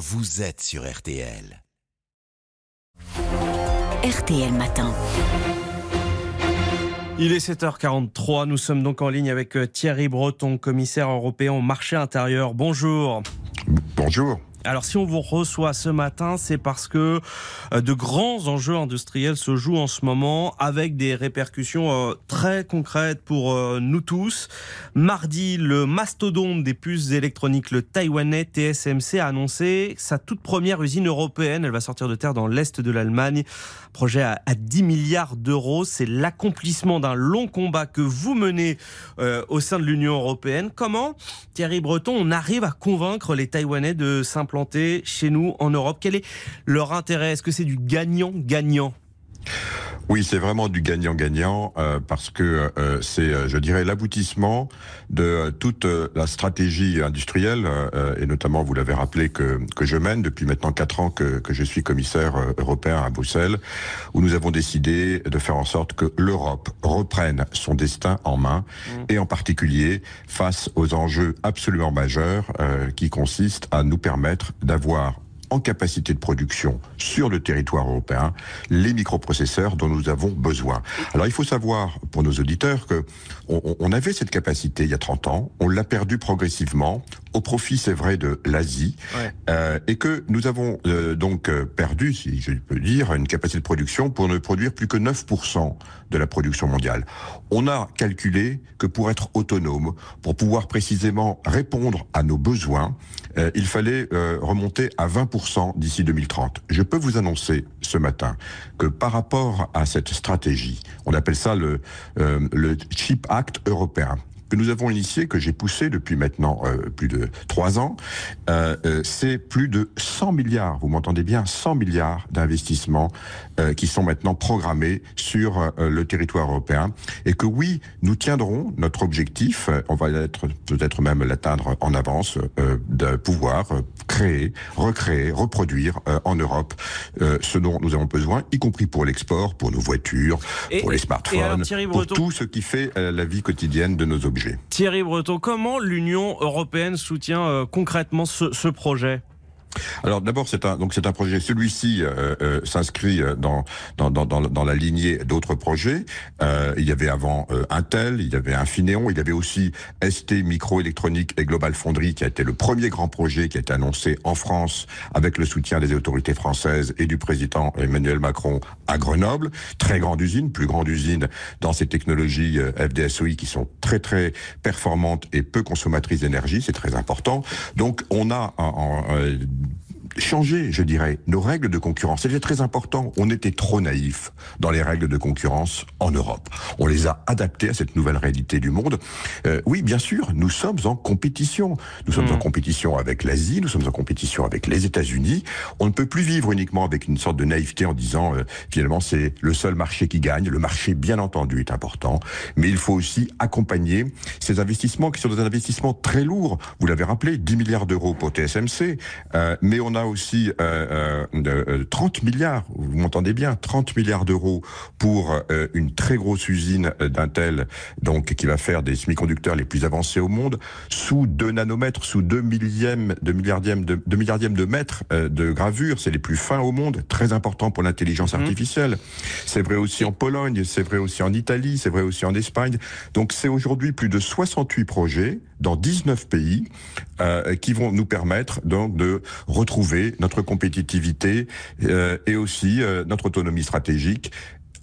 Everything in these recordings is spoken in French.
vous êtes sur RTL. RTL Matin. Il est 7h43, nous sommes donc en ligne avec euh, Thierry Breton, commissaire européen au marché intérieur. Bonjour. Bonjour. Alors si on vous reçoit ce matin, c'est parce que euh, de grands enjeux industriels se jouent en ce moment avec des répercussions euh, très concrètes pour euh, nous tous. Mardi, le mastodonte des puces électroniques, le taïwanais TSMC, a annoncé sa toute première usine européenne. Elle va sortir de terre dans l'est de l'Allemagne. Projet à, 10 milliards d'euros. C'est l'accomplissement d'un long combat que vous menez au sein de l'Union européenne. Comment, Thierry Breton, on arrive à convaincre les Taïwanais de s'implanter planter chez nous en Europe. Quel est leur intérêt? Est-ce que c'est du gagnant-gagnant? Oui, c'est vraiment du gagnant-gagnant euh, parce que euh, c'est, euh, je dirais, l'aboutissement de toute la stratégie industrielle et notamment, vous l'avez rappelé, que, que je mène depuis maintenant quatre ans que, que je suis commissaire européen à Bruxelles, où nous avons décidé de faire en sorte que l'Europe reprenne son destin en main mmh. et en particulier face aux enjeux absolument majeurs qui consistent à nous permettre d'avoir en capacité de production sur le territoire européen les microprocesseurs dont nous avons besoin. Alors il faut savoir pour nos auditeurs que on, avait cette capacité il y a 30 ans, on l'a perdu progressivement au profit, c'est vrai, de l'Asie, euh, et que nous avons euh, donc euh, perdu, si je peux dire, une capacité de production pour ne produire plus que 9% de la production mondiale. On a calculé que pour être autonome, pour pouvoir précisément répondre à nos besoins, il fallait remonter à 20% d'ici 2030. Je peux vous annoncer ce matin que par rapport à cette stratégie, on appelle ça le, le Chip Act européen, que nous avons initié, que j'ai poussé depuis maintenant euh, plus de trois ans, euh, euh, c'est plus de 100 milliards, vous m'entendez bien, 100 milliards d'investissements qui sont maintenant programmés sur le territoire européen. Et que oui, nous tiendrons notre objectif, on va être peut-être même l'atteindre en avance, de pouvoir créer, recréer, reproduire en Europe ce dont nous avons besoin, y compris pour l'export, pour nos voitures, pour les smartphones, pour tout ce qui fait la vie quotidienne de nos objets. Thierry Breton, comment l'Union européenne soutient euh, concrètement ce projet? Alors d'abord c'est un donc c'est un projet. Celui-ci euh, euh, s'inscrit euh, dans dans, dans dans la lignée d'autres projets. il y avait avant Intel, il y avait Infineon, il y avait aussi ST Microélectronique et Global Foundry qui a été le premier grand projet qui a été annoncé en France avec le soutien des autorités françaises et du président Emmanuel Macron à Grenoble. Très grande usine, plus grande usine dans ces technologies FDSOI qui sont très très performantes et peu consommatrices d'énergie. C'est très important. Donc on a en, changer, je dirais, nos règles de concurrence. C'était très important. On était trop naïfs dans les règles de concurrence en Europe. On les a adaptées à cette nouvelle réalité du monde. Euh, oui, bien sûr, nous sommes en compétition. Nous sommes en hmm. compétition avec l'Asie, nous sommes en compétition avec les États-Unis. On ne peut plus vivre uniquement avec une sorte de naïveté en disant euh, finalement c'est le seul marché qui gagne. Le marché, bien entendu, est important, mais il faut aussi accompagner ces investissements qui sont des investissements très lourds. Vous l'avez rappelé, 10 milliards d'euros pour TSMC, euh, mais on a aussi euh, euh, 30 euh, milliards, vous m'entendez bien, 30 milliards d'euros pour euh, une très grosse usine d'Intel, donc qui va faire des semi-conducteurs les plus avancés au monde, sous 2 nanomètres, sous 2 millièmes, 2 milliardièmes de, 2 milliardièmes de mètres de gravure, c'est les plus fins au monde, très important pour l'intelligence mmh. artificielle. C'est vrai aussi en Pologne, c'est vrai aussi en Italie, c'est vrai aussi en Espagne. Donc c'est aujourd'hui plus de 68 projets dans 19 pays euh, qui vont nous permettre donc de retrouver notre compétitivité euh, et aussi euh, notre autonomie stratégique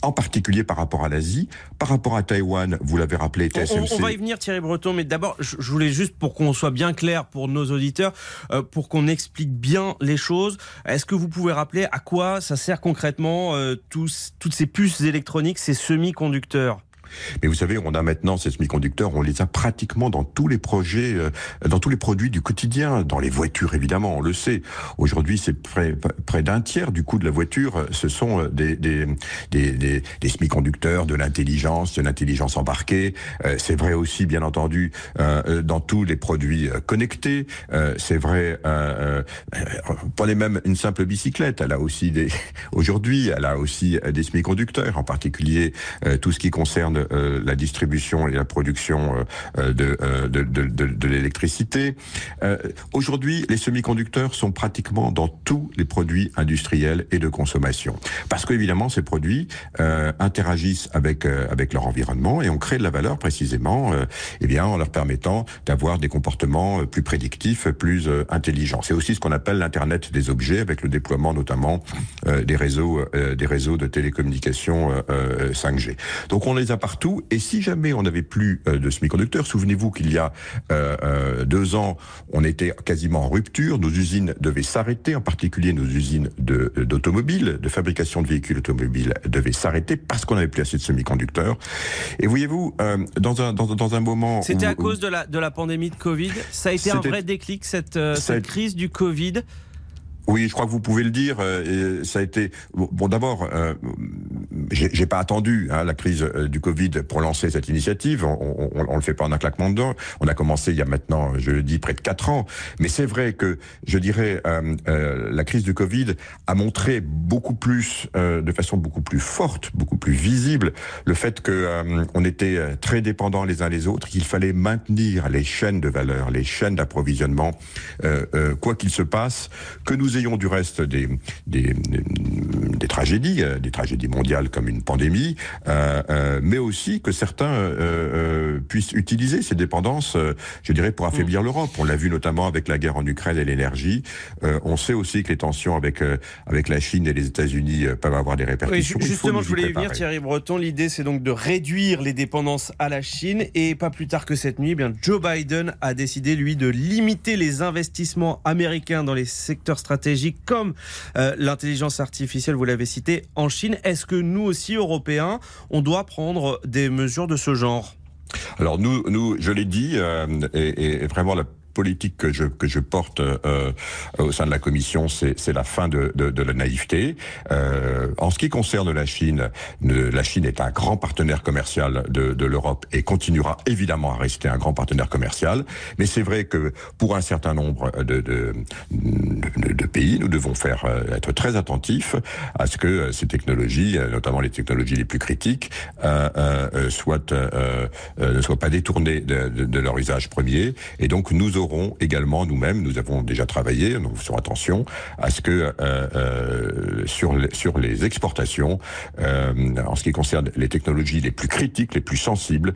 en particulier par rapport à l'Asie, par rapport à Taïwan, vous l'avez rappelé, TSMC. On, va y venir Thierry Breton, mais d'abord, je, voulais juste pour qu'on soit bien clair pour nos auditeurs, euh, pour qu'on explique bien les choses, est-ce que vous pouvez rappeler à quoi ça sert concrètement euh, tous, toutes ces puces électroniques, ces semi-conducteurs? Mais vous savez, on a maintenant ces semi-conducteurs, on les a pratiquement dans tous les projets, euh, dans tous les produits du quotidien, dans les voitures évidemment, on le sait. Aujourd'hui, c'est près, près d'un tiers du coût de la voiture, euh, ce sont euh, des, des, des, des, semi-conducteurs, de l'intelligence, de l'intelligence embarquée. c'est vrai aussi, bien entendu, dans tous les produits connectés. c'est vrai, prenez même une simple bicyclette, elle a aussi des, aujourd'hui, elle a aussi des semi-conducteurs, en particulier tout ce qui concerne concerne la distribution et la production de, de, de, de l'électricité. Aujourd'hui, les semi-conducteurs sont pratiquement dans tous les produits industriels et de consommation. Parce qu'évidemment, ces produits interagissent avec, avec leur environnement et on crée de la valeur précisément eh bien, en leur permettant d'avoir des comportements plus prédictifs, plus intelligents. C'est aussi ce qu'on appelle l'Internet des objets avec le déploiement notamment euh, des réseaux euh, des réseaux de télécommunications 5G. Euh, Donc on les a partout et si jamais on n'avait plus de semi-conducteurs, souvenez-vous qu'il y a deux ans, on était quasiment en rupture, nos usines devaient s'arrêter, en particulier nos usines d'automobiles, de, fabrication de véhicules automobiles devaient s'arrêter parce qu'on n'avait plus assez de semi-conducteurs. Et voyez-vous, dans un dans, dans un moment, c'était à cause de la de la pandémie de Covid, ça a été un vrai déclic cette cette crise du Covid? Oui, je crois que vous pouvez le dire. Euh, et ça a été bon. D'abord, euh, j'ai pas attendu hein, la crise euh, du Covid pour lancer cette initiative. On, on, on le fait pas en un claquement de doigts. On a commencé il y a maintenant, je le dis, près de quatre ans. Mais c'est vrai que je dirais euh, euh, la crise du Covid a montré beaucoup plus, de façon beaucoup plus forte, beaucoup plus visible, le fait que on était très dépendants les uns les autres, qu'il fallait maintenir les chaînes de valeur, les chaînes d'approvisionnement, quoi qu'il se passe, que nous ayons du reste des, des, des tragédies, euh, des tragédies mondiales comme une pandémie, euh, euh, mais aussi que certains puissent utiliser ces dépendances, je dirais, pour affaiblir mm. l'Europe. On l'a vu notamment avec la guerre en Ukraine et l'énergie. on sait aussi que les tensions avec avec la Chine et les États-Unis peuvent avoir des répercussions. justement, je voulais y venir, Thierry Breton. L'idée, c'est donc de réduire les dépendances à la Chine. Et pas plus tard que cette nuit, eh bien Joe Biden a décidé, lui, de limiter les investissements américains dans les secteurs stratégiques comme euh, l'intelligence artificielle, vous l'avez cité, en Chine. Est-ce que nous aussi, Européens, on doit prendre des mesures de ce genre. Alors nous, nous, je l'ai dit, euh, et, et, vraiment la politique que je, que je porte euh, au sein de la Commission, c'est la fin de, de, la naïveté. Euh, en ce qui concerne la Chine, la Chine est un grand partenaire commercial de, de l'Europe et continuera évidemment à rester un grand partenaire commercial. Mais c'est vrai que pour un certain nombre de, de, pays, nous devons faire euh, être très attentifs à ce que ces technologies, euh, notamment les technologies les plus critiques, euh, euh, soient, euh, ne soient pas détournées de, de, leur usage premier. Et donc nous également nous-mêmes, nous avons déjà travaillé, nous faisons attention à ce que euh, euh, sur, les, sur les exportations, euh, en ce qui concerne les technologies les plus critiques, les plus sensibles,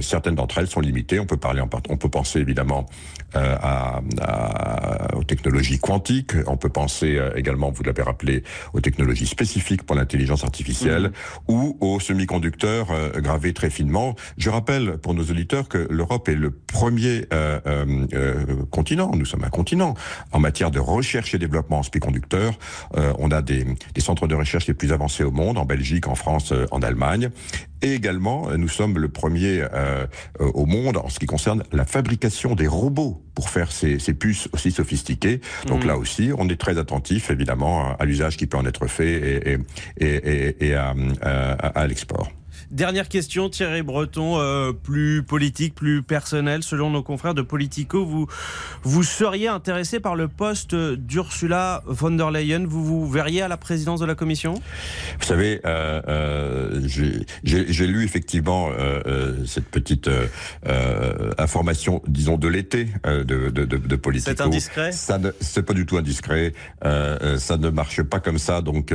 certaines d'entre elles sont limitées. On peut parler, en, on peut penser évidemment à, aux technologies quantiques. On peut penser également, vous l'avez rappelé, aux technologies spécifiques pour l'intelligence artificielle mmh. ou aux semi-conducteurs gravés très finement. Je rappelle pour nos auditeurs que l'Europe est le premier euh, continent. Nous sommes un continent. En matière de recherche et développement en semi-conducteurs, euh, on a des, des, centres de recherche les plus avancés au monde, en Belgique, en France, en Allemagne. Et également, nous sommes le premier au monde en ce qui concerne la fabrication des robots pour faire ces, ces puces aussi sophistiquées. Donc mmh. là aussi, on est très attentif, évidemment, à l'usage qui peut en être fait et, et, et, et à, à, à l'export. Dernière question, Thierry Breton, euh, plus politique, plus personnel. Selon nos confrères de Politico, vous, vous seriez intéressé par le poste d'Ursula von der Leyen. Vous vous verriez à la présidence de la Commission? Vous savez, euh, euh, j'ai lu effectivement cette petite information, disons, de l'été de, de, de, de, Politico. C'est indiscret? C'est pas du tout indiscret. ça ne marche pas comme ça. Donc,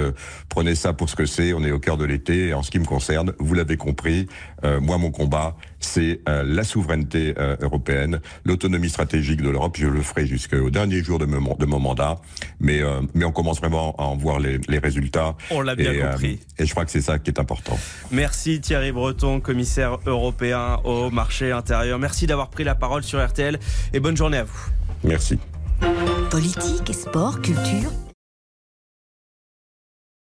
prenez ça pour ce que c'est. On est au cœur de l'été. En ce qui me concerne, vous l'avez compris, euh, moi mon combat, c'est euh, la souveraineté euh, européenne, l'autonomie stratégique de l'Europe. Je le ferai jusqu'au dernier jour de, de mon mandat, mais mais on commence vraiment à en voir les, les résultats. On l'a bien compris. et je crois que c'est ça qui est important. Merci Thierry Breton, commissaire européen au marché intérieur. Merci d'avoir pris la parole sur RTL et bonne journée à vous. Merci. Politique, sport, culture.